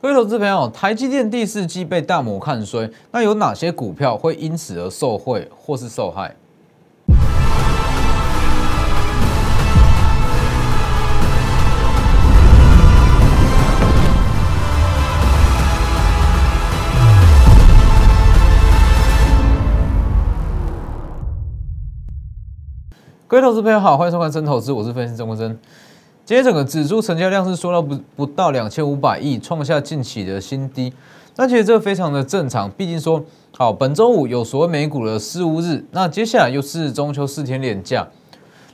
各位投资朋友，台积电第四季被大摩看衰，那有哪些股票会因此而受惠或是受害？各位投资朋友好，欢迎收看《真投资》，我是分析师钟国珍。今天整个指数成交量是缩到不不到两千五百亿，创下近期的新低。那其实这非常的正常，毕竟说好本周五有所谓美股的四五日，那接下来又是中秋四天连假，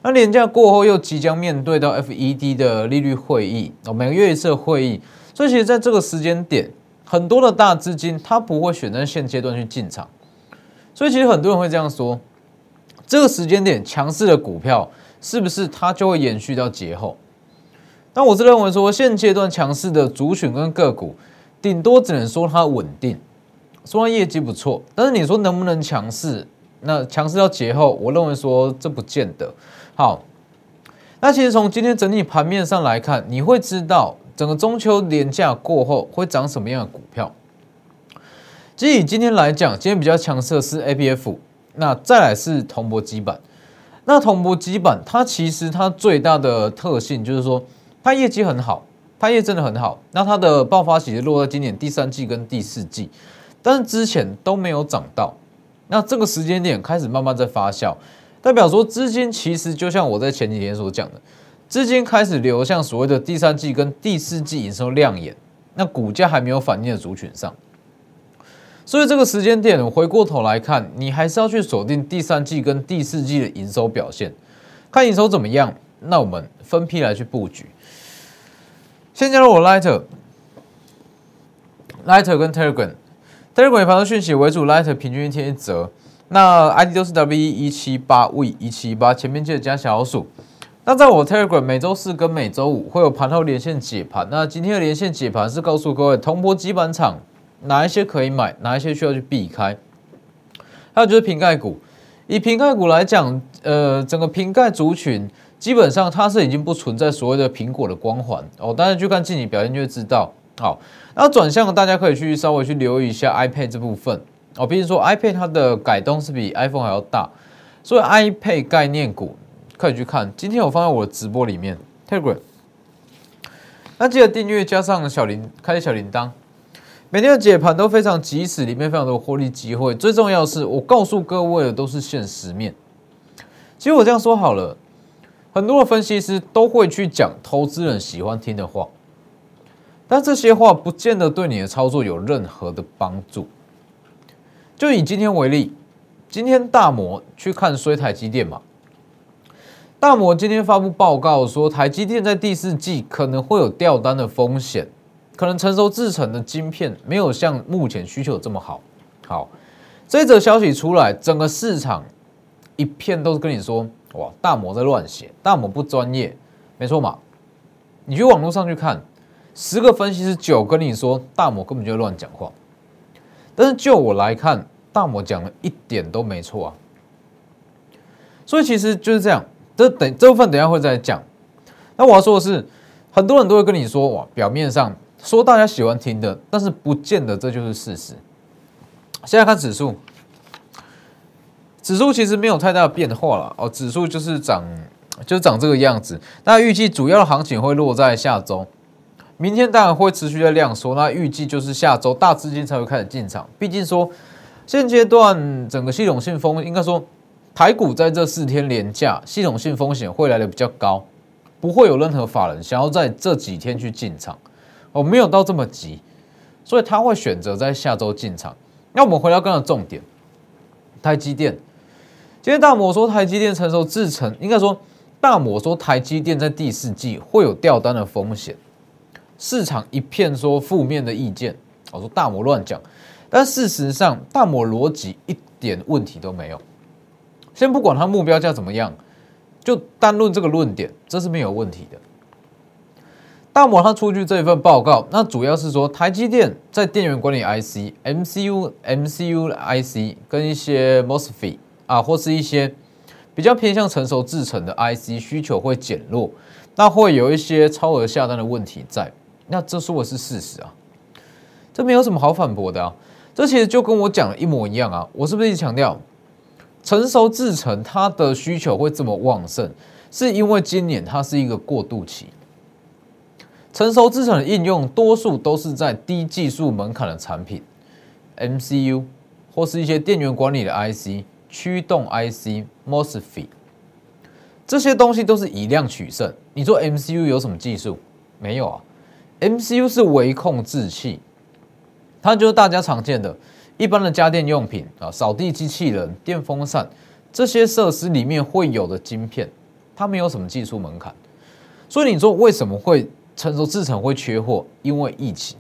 那连假过后又即将面对到 FED 的利率会议哦，每个月一次的会议，所以其实在这个时间点，很多的大资金它不会选在现阶段去进场，所以其实很多人会这样说。这个时间点强势的股票是不是它就会延续到节后？那我是认为说，现阶段强势的主选跟个股，顶多只能说它稳定，说它业绩不错。但是你说能不能强势？那强势到节后，我认为说这不见得。好，那其实从今天整体盘面上来看，你会知道整个中秋连假过后会涨什么样的股票。其实以今天来讲，今天比较强势的是 A B F。那再来是铜箔基板，那铜箔基板它其实它最大的特性就是说它业绩很好，它业真的很好。那它的爆发其实落在今年第三季跟第四季，但是之前都没有涨到。那这个时间点开始慢慢在发酵，代表说资金其实就像我在前几天所讲的，资金开始流向所谓的第三季跟第四季营收亮眼，那股价还没有反应的族群上。所以这个时间点，我回过头来看，你还是要去锁定第三季跟第四季的营收表现，看营收怎么样。那我们分批来去布局。先加入我 Lighter，Lighter 跟 Telegram，Telegram 以盘中讯息为主，Lighter 平均一天一折。那 ID 都是 W 一七八 V 一七八，前面记得加小老鼠。那在我 Telegram 每周四跟每周五会有盘后连线解盘。那今天的连线解盘是告诉各位，铜箔基板厂。哪一些可以买，哪一些需要去避开？还有就是瓶盖股，以瓶盖股来讲，呃，整个瓶盖族群基本上它是已经不存在所谓的苹果的光环哦。大家去看近期表现就会知道。好，那转向大家可以去稍微去留意一下 iPad 这部分哦。比如说 iPad 它的改动是比 iPhone 还要大，所以 iPad 概念股可以去看。今天我放在我的直播里面 Telegram，那记得订阅加上小铃，开小铃铛。每天的解盘都非常及时，里面非常多获利机会。最重要的是，我告诉各位的都是现实面。其实我这样说好了，很多的分析师都会去讲投资人喜欢听的话，但这些话不见得对你的操作有任何的帮助。就以今天为例，今天大摩去看衰台积电嘛，大摩今天发布报告说，台积电在第四季可能会有掉单的风险。可能成熟制成的晶片没有像目前需求这么好。好，这则消息出来，整个市场一片都是跟你说：哇，大摩在乱写，大摩不专业，没错嘛？你去网络上去看，十个分析师九跟你说大摩根本就乱讲话。但是就我来看，大摩讲的一点都没错啊。所以其实就是这样。这等这部分等下会再讲。那我要说的是，很多人都会跟你说：哇，表面上。说大家喜欢听的，但是不见得这就是事实。现在看指数，指数其实没有太大的变化了哦，指数就是涨，就是涨这个样子。那预计主要的行情会落在下周，明天当然会持续的量缩。那预计就是下周大资金才会开始进场。毕竟说现阶段整个系统性风，应该说台股在这四天连假，系统性风险会来的比较高，不会有任何法人想要在这几天去进场。哦，没有到这么急，所以他会选择在下周进场。那我们回到刚刚的重点，台积电。今天大摩说台积电成熟制程，应该说大摩说台积电在第四季会有掉单的风险，市场一片说负面的意见。我说大摩乱讲，但事实上大摩逻辑一点问题都没有。先不管它目标价怎么样，就单论这个论点，这是没有问题的。大摩它出具这一份报告，那主要是说台积电在电源管理 IC、MCU、MCU IC 跟一些 MOSFET 啊，或是一些比较偏向成熟制成的 IC 需求会减弱，那会有一些超额下单的问题在。那这说的是事实啊。这没有什么好反驳的啊。这其实就跟我讲的一模一样啊。我是不是一直强调，成熟制成它的需求会这么旺盛，是因为今年它是一个过渡期。成熟制程的应用多数都是在低技术门槛的产品，MCU 或是一些电源管理的 IC、驱动 IC、MOSFET 这些东西都是以量取胜。你说 MCU 有什么技术？没有啊，MCU 是微控制器，它就是大家常见的一般的家电用品啊，扫地机器人、电风扇这些设施里面会有的晶片，它没有什么技术门槛。所以你说为什么会？成熟制程会缺货，因为疫情。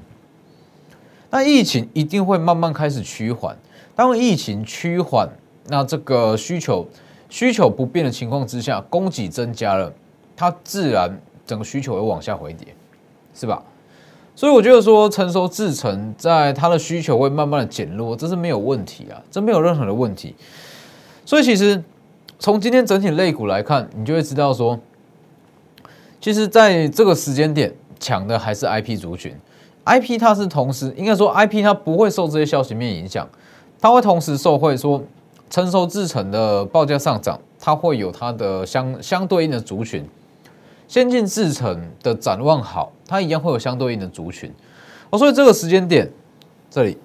那疫情一定会慢慢开始趋缓。当疫情趋缓，那这个需求需求不变的情况之下，供给增加了，它自然整个需求会往下回跌，是吧？所以我觉得说，成熟制程在它的需求会慢慢的减弱，这是没有问题啊，这没有任何的问题。所以其实从今天整体类股来看，你就会知道说。其实，在这个时间点抢的还是 IP 族群，IP 它是同时应该说 IP 它不会受这些消息面影响，它会同时受惠说成熟制成的报价上涨，它会有它的相相对应的族群，先进制成的展望好，它一样会有相对应的族群。哦，所以这个时间点这里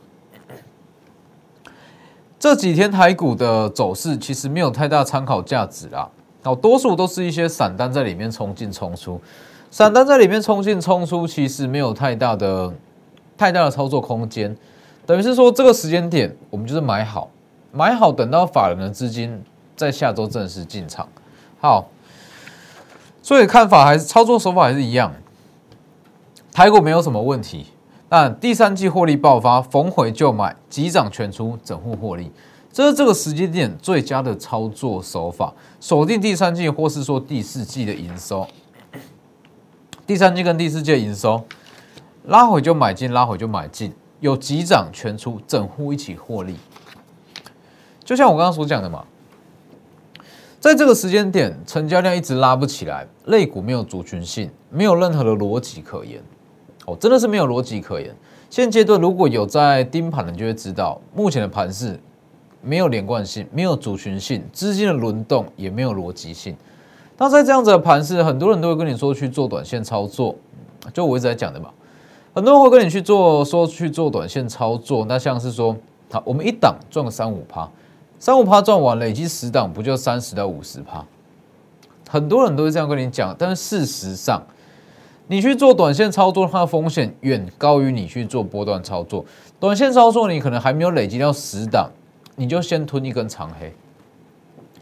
这几天台股的走势其实没有太大参考价值啦。哦，多数都是一些散单在里面冲进冲出，散单在里面冲进冲出，其实没有太大的太大的操作空间。等于是说，这个时间点我们就是买好，买好，等到法人的资金在下周正式进场。好，所以看法还是操作手法还是一样，台股没有什么问题。但第三季获利爆发，逢回就买，急涨全出，整户获利。这是这个时间点最佳的操作手法，锁定第三季或是说第四季的营收，第三季跟第四季的营收拉回就买进，拉回就买进，有急涨全出，整户一起获利。就像我刚刚所讲的嘛，在这个时间点，成交量一直拉不起来，类股没有族群性，没有任何的逻辑可言，哦，真的是没有逻辑可言。现阶段如果有在盯盘的，就会知道目前的盘势。没有连贯性，没有族群性，资金的轮动也没有逻辑性。那在这样子的盘势，很多人都会跟你说去做短线操作，就我一直在讲的嘛。很多人会跟你去做，说去做短线操作。那像是说，好，我们一档赚个三五趴，三五趴赚完，累积十档不就三十到五十趴？很多人都会这样跟你讲，但是事实上，你去做短线操作，它的风险远高于你去做波段操作。短线操作，你可能还没有累积到十档。你就先吞一根长黑，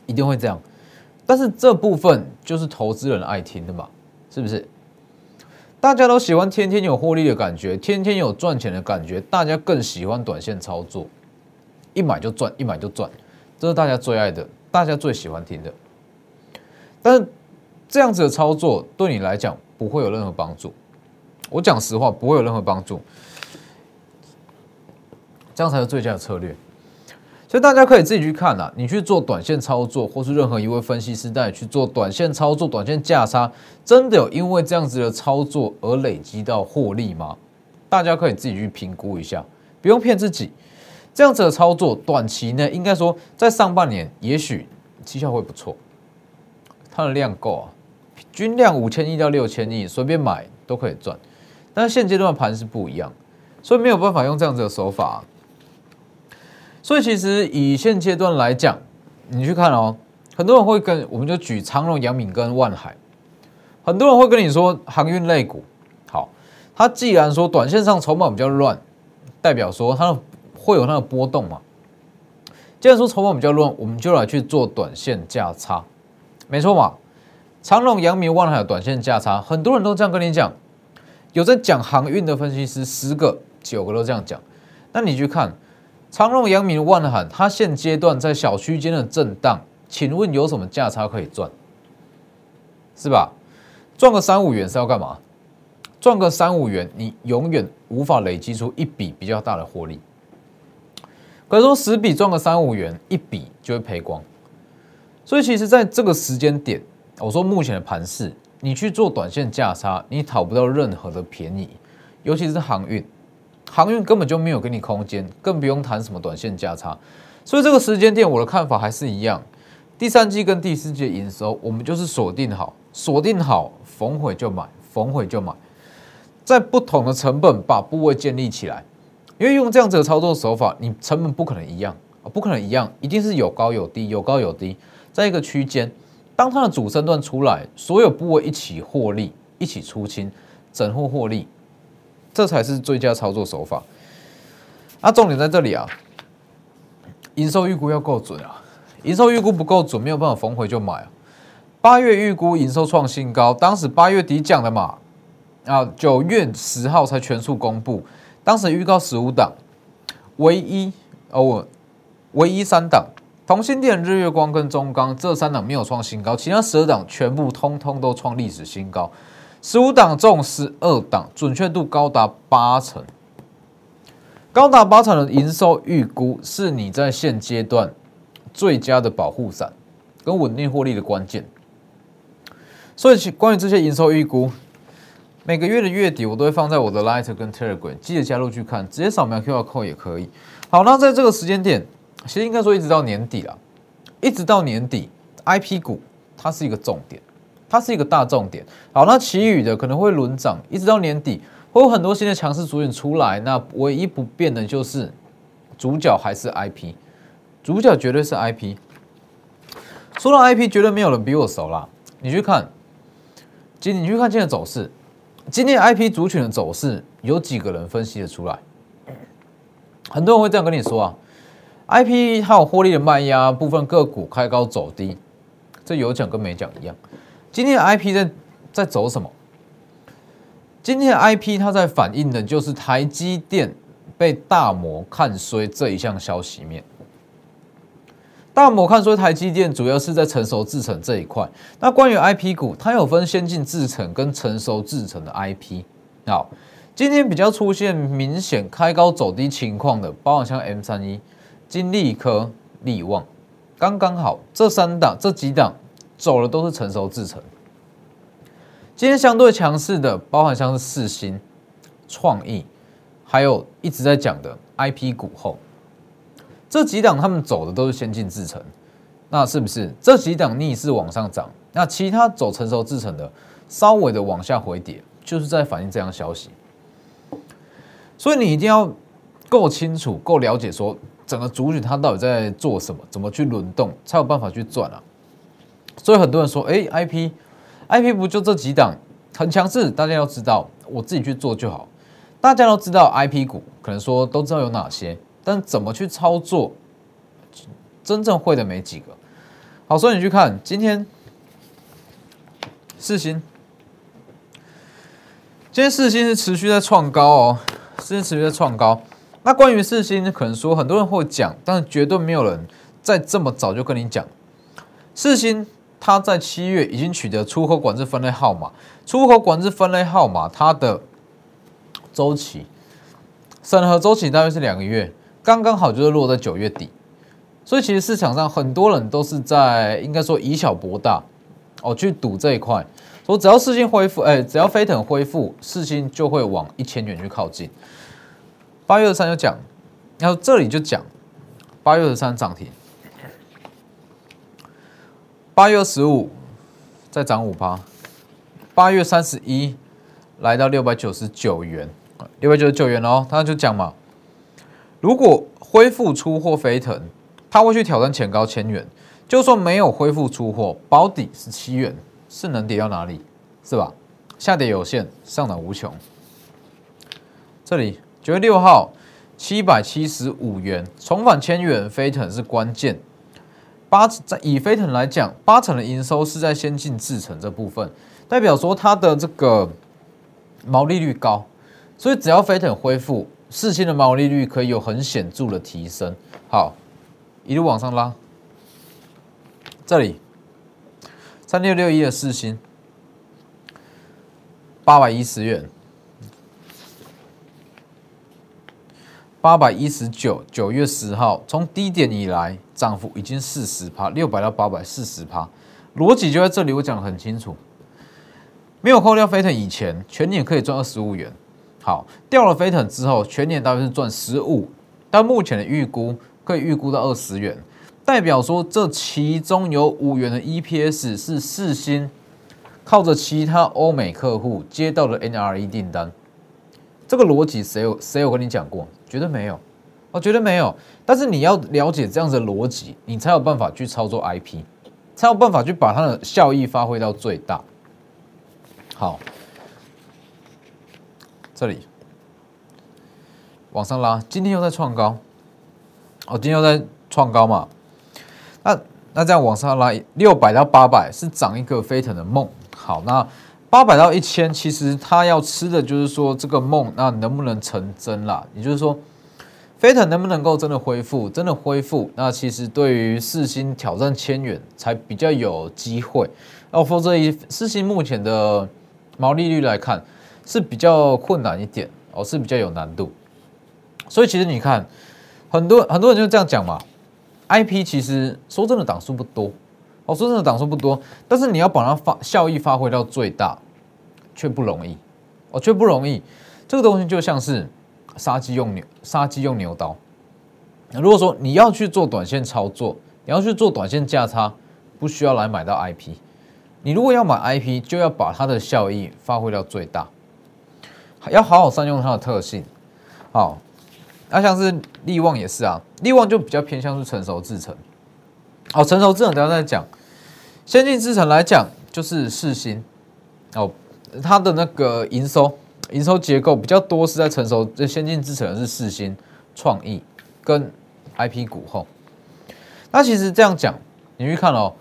一定会这样。但是这部分就是投资人爱听的嘛，是不是？大家都喜欢天天有获利的感觉，天天有赚钱的感觉，大家更喜欢短线操作，一买就赚，一买就赚，这是大家最爱的，大家最喜欢听的。但是这样子的操作对你来讲不会有任何帮助，我讲实话，不会有任何帮助。这样才是最佳的策略。所以大家可以自己去看啊，你去做短线操作，或是任何一位分析师带你去做短线操作、短线价差，真的有因为这样子的操作而累积到获利吗？大家可以自己去评估一下，不用骗自己。这样子的操作，短期呢，应该说在上半年也许绩效会不错，它的量够啊，均量五千亿到六千亿，随便买都可以赚。但是现阶段盘是不一样，所以没有办法用这样子的手法。所以其实以现阶段来讲，你去看哦，很多人会跟我们就举长荣、杨敏跟万海，很多人会跟你说航运类股好，它既然说短线上筹码比较乱，代表说它会有那个波动嘛。既然说筹码比较乱，我们就来去做短线价差，没错嘛。长荣、阳明、万海的短线价差，很多人都这样跟你讲，有在讲航运的分析师，十个九个都这样讲，那你去看。长荣、阳明、万海，它现阶段在小区间的震荡，请问有什么价差可以赚？是吧？赚个三五元是要干嘛？赚个三五元，你永远无法累积出一笔比较大的获利。可是说十笔赚个三五元，一笔就会赔光。所以其实在这个时间点，我说目前的盘势，你去做短线价差，你讨不到任何的便宜，尤其是航运。航运根本就没有给你空间，更不用谈什么短线价差。所以这个时间点，我的看法还是一样。第三季跟第四季的营收，我们就是锁定好，锁定好，逢回就买，逢回就买，在不同的成本把部位建立起来。因为用这样子的操作手法，你成本不可能一样啊，不可能一样，一定是有高有低，有高有低，在一个区间。当它的主升段出来，所有部位一起获利，一起出清，整户获利，这才是最佳操作手法。啊，重点在这里啊。营收预估要够准啊，营收预估不够准，没有办法逢回就买啊。八月预估营收创新高，当时八月底讲的嘛，啊，九月十号才全数公布，当时预告十五档，唯一哦，唯一三档，同心电、日月光跟中钢这三档没有创新高，其他十二档全部通通都创历史新高，十五档中十二档，准确度高达八成。高达八成的营收预估是你在现阶段最佳的保护伞跟稳定获利的关键。所以，关于这些营收预估，每个月的月底我都会放在我的 Light 跟 Telegram，记得加入去看，直接扫描 QR Code 也可以。好，那在这个时间点，其实应该说一直到年底了，一直到年底，IP 股它是一个重点，它是一个大重点。好，那其余的可能会轮涨，一直到年底。会有很多新的强势主演出来，那唯一不变的就是主角还是 IP，主角绝对是 IP。说到 IP，绝对没有人比我熟啦。你去看，今你去看今天的走势，今天 IP 主群的走势，有几个人分析的出来？很多人会这样跟你说啊，IP 还有获利的卖压，部分个股开高走低，这有讲跟没讲一样。今天的 IP 在在走什么？今天的 I P 它在反映的就是台积电被大摩看衰这一项消息面。大摩看衰台积电，主要是在成熟制程这一块。那关于 I P 股，它有分先进制程跟成熟制程的 I P。好，今天比较出现明显开高走低情况的，包含像 M 三一、金利科、利旺，刚刚好这三档、这几档走的都是成熟制程。今天相对强势的，包含像是四星、创意，还有一直在讲的 IP 股后，这几档他们走的都是先进制程，那是不是这几档逆势往上涨？那其他走成熟制程的，稍微的往下回跌，就是在反映这样消息。所以你一定要够清楚、够了解，说整个主体它到底在做什么，怎么去轮动，才有办法去赚啊。所以很多人说，哎，IP。I P 不就这几档很强势，大家要知道，我自己去做就好。大家都知道 I P 股，可能说都知道有哪些，但怎么去操作，真正会的没几个。好，所以你去看今天四星，今天四星是持续在创高哦，四星持续在创高。那关于四星，可能说很多人会讲，但是绝对没有人在这么早就跟你讲四星。它在七月已经取得出口管制分类号码，出口管制分类号码它的周期审核周期大约是两个月，刚刚好就是落在九月底，所以其实市场上很多人都是在应该说以小博大哦去赌这一块，说只要事情恢复，哎，只要飞腾恢复，事情就会往一千元去靠近。八月二三就讲，然后这里就讲八月二三涨停。八月十五再涨五趴，八月三十一来到六百九十九元，六百九十九元哦，他就讲嘛，如果恢复出货飞腾，他会去挑战前高千元，就算没有恢复出货，保底是七元，是能跌到哪里？是吧？下跌有限，上涨无穷。这里九月六号七百七十五元，重返千元，飞腾是关键。八在以飞腾来讲，八成的营收是在先进制程这部分，代表说它的这个毛利率高，所以只要飞腾恢复，四星的毛利率可以有很显著的提升。好，一路往上拉，这里三六六一的四星，八百一十元。八百一十九，九月十号，从低点以来涨幅已经四十趴，六百到八百四十趴，逻辑就在这里，我讲的很清楚。没有扣掉飞腾以前，全年可以赚二十五元。好，掉了飞腾之后，全年大约是赚十五，但目前的预估可以预估到二十元，代表说这其中有五元的 EPS 是四星靠着其他欧美客户接到的 NRE 订单。这个逻辑谁有谁有跟你讲过？绝对没有，我绝对没有。但是你要了解这样子的逻辑，你才有办法去操作 IP，才有办法去把它的效益发挥到最大。好，这里往上拉，今天又在创高，哦，今天又在创高嘛？那那这样往上拉，六百到八百是涨一个飞腾的梦。好，那。八百到一千，其实他要吃的就是说这个梦，那能不能成真啦？也就是说，飞腾能不能够真的恢复，真的恢复？那其实对于四星挑战千元才比较有机会。哦，否则以四星目前的毛利率来看，是比较困难一点哦，是比较有难度。所以其实你看，很多很多人就这样讲嘛，IP 其实说真的档数不多。哦，说真的，档数不多，但是你要把它发效益发挥到最大，却不容易，哦，却不容易。这个东西就像是杀鸡用牛，杀鸡用牛刀。如果说你要去做短线操作，你要去做短线价差，不需要来买到 IP。你如果要买 IP，就要把它的效益发挥到最大，要好好善用它的特性。好，那像是利旺也是啊，利旺就比较偏向是成熟制成。好，成熟制成等下再讲。先进制程来讲，就是四星哦，它的那个营收营收结构比较多是在成熟这先进制程是四星创意跟 IP 股后。那其实这样讲，你去看哦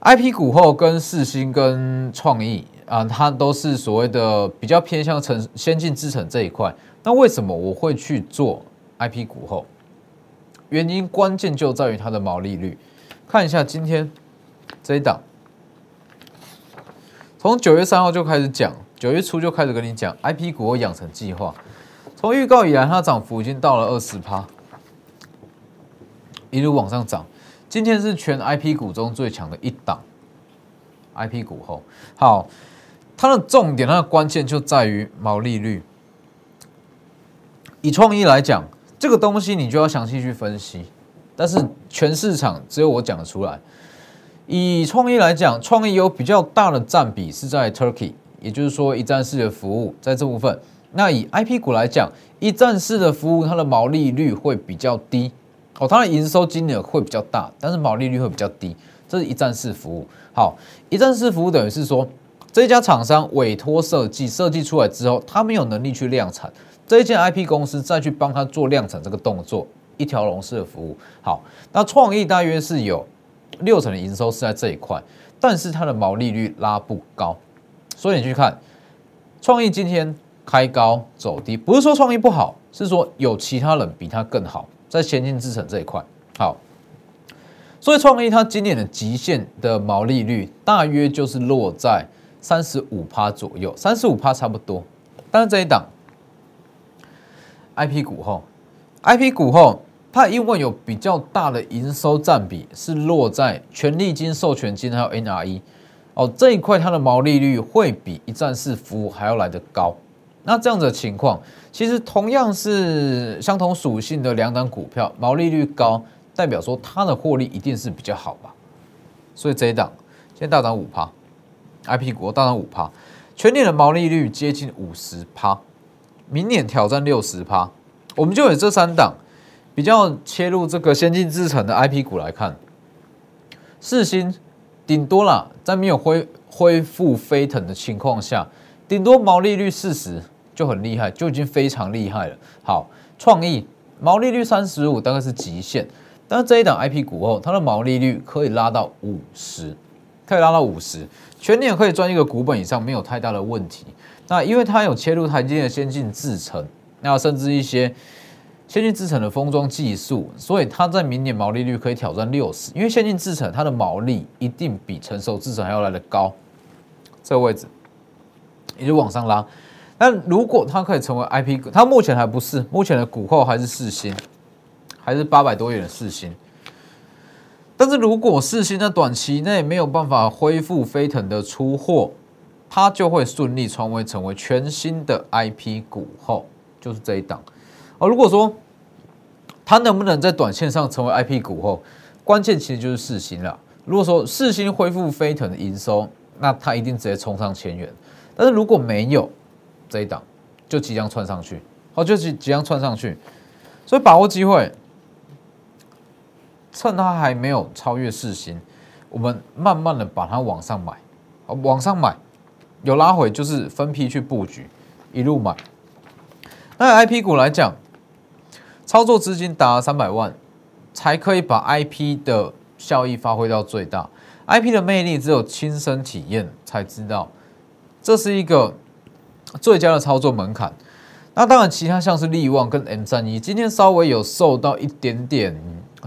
，IP 股后跟四星跟创意啊，它都是所谓的比较偏向成先进制程这一块。那为什么我会去做 IP 股后？原因关键就在于它的毛利率。看一下今天。这一档，从九月三号就开始讲，九月初就开始跟你讲 IP 股养成计划。从预告以来，它涨幅已经到了二十趴，一路往上涨。今天是全 IP 股中最强的一档 IP 股后，好，它的重点、它的关键就在于毛利率。以创意来讲，这个东西你就要详细去分析，但是全市场只有我讲得出来。以创意来讲，创意有比较大的占比是在 Turkey，也就是说一站式的服务在这部分。那以 IP 股来讲，一站式的服务它的毛利率会比较低哦，它的营收金额会比较大，但是毛利率会比较低。这是一站式服务。好，一站式服务等于是说，这家厂商委托设计，设计出来之后，他没有能力去量产，这一间 IP 公司再去帮他做量产这个动作，一条龙式的服务。好，那创意大约是有。六成的营收是在这一块，但是它的毛利率拉不高，所以你去看创意今天开高走低，不是说创意不好，是说有其他人比它更好，在先进制程这一块好，所以创意它今年的极限的毛利率大约就是落在三十五趴左右，三十五趴差不多，但是这一档 IP 股后，IP 股后。它因为有比较大的营收占比是落在权利金、授权金还有 NRE 哦这一块，它的毛利率会比一站式服务还要来得高。那这样的情况，其实同样是相同属性的两档股票，毛利率高，代表说它的获利一定是比较好吧？所以这一档现在大涨五趴，IP 股大涨五趴，全年的毛利率接近五十趴，明年挑战六十趴，我们就有这三档。比较切入这个先进制程的 IP 股来看，四星顶多啦，在没有恢恢复飞腾的情况下，顶多毛利率四十就很厉害，就已经非常厉害了。好，创意毛利率三十五大概是极限，但是这一档 IP 股后，它的毛利率可以拉到五十，可以拉到五十，全年可以赚一个股本以上，没有太大的问题。那因为它有切入台积电的先进制程，那甚至一些。先进制程的封装技术，所以它在明年毛利率可以挑战六十，因为先进制程它的毛利一定比成熟制程还要来的高。这个位置也就往上拉。但如果它可以成为 IP 股，它目前还不是，目前的股后还是四星，还是八百多元的四星。但是如果四星在短期内没有办法恢复飞腾的出货，它就会顺利创位成为全新的 IP 股后，就是这一档。哦，如果说它能不能在短线上成为 IP 股后，关键其实就是四星了。如果说四星恢复飞腾的营收，那它一定直接冲上千元。但是如果没有这一档，就即将窜上去，哦，就即即将窜上去，所以把握机会，趁它还没有超越四星，我们慢慢的把它往上买，往上买，有拉回就是分批去布局，一路买。那 I P 股来讲，操作资金达三百万，才可以把 I P 的效益发挥到最大。I P 的魅力只有亲身体验才知道，这是一个。最佳的操作门槛，那当然，其他像是利旺跟 M 三一，今天稍微有受到一点点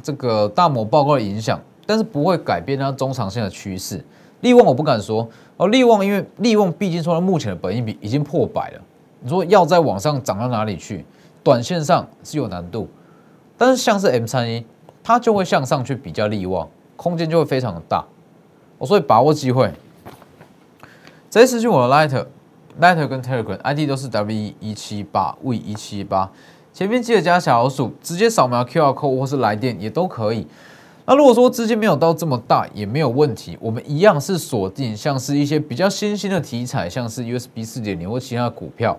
这个大摩报告的影响，但是不会改变它中长线的趋势。利旺我不敢说。哦，利旺因为利旺毕竟说它目前的本益比已经破百了，你说要在往上涨到哪里去，短线上是有难度，但是像是 M 三一，它就会向上去比较利旺，空间就会非常的大，我所以把握机会，直接私信我的 Lighter，Lighter 跟 Telegram ID 都是 W 一七八 V 一七八，前面记得加小老鼠，直接扫描 QR code 或是来电也都可以。那如果说资金没有到这么大，也没有问题，我们一样是锁定像是一些比较新兴的题材，像是 USB 四点零或其他的股票。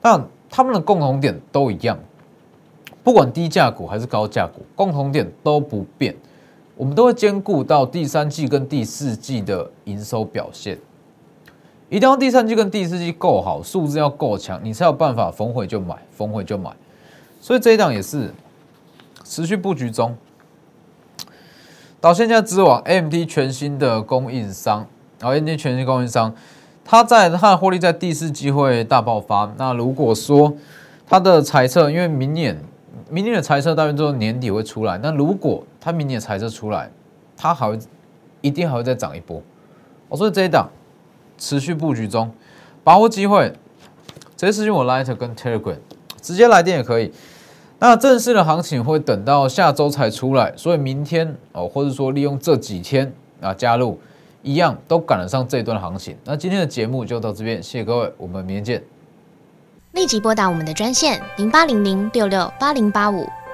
那他们的共同点都一样，不管低价股还是高价股，共同点都不变，我们都会兼顾到第三季跟第四季的营收表现。一定要第三季跟第四季够好，数字要够强，你才有办法逢回就买，逢回就买。所以这一档也是持续布局中。到现在，之网 AMD 全新的供应商，然后 AMD 全新供应商，它在它的获利在第四季会大爆发。那如果说它的猜测，因为明年明年的猜测大约都年底会出来，那如果它明年猜测出来，它还会一定还会再涨一波。我说这一档。持续布局中，把握机会，直接私信我 Light 跟 Telegram，直接来电也可以。那正式的行情会等到下周才出来，所以明天哦，或者说利用这几天啊加入，一样都赶得上这一段行情。那今天的节目就到这边，谢谢各位，我们明天见。立即拨打我们的专线零八零零六六八零八五。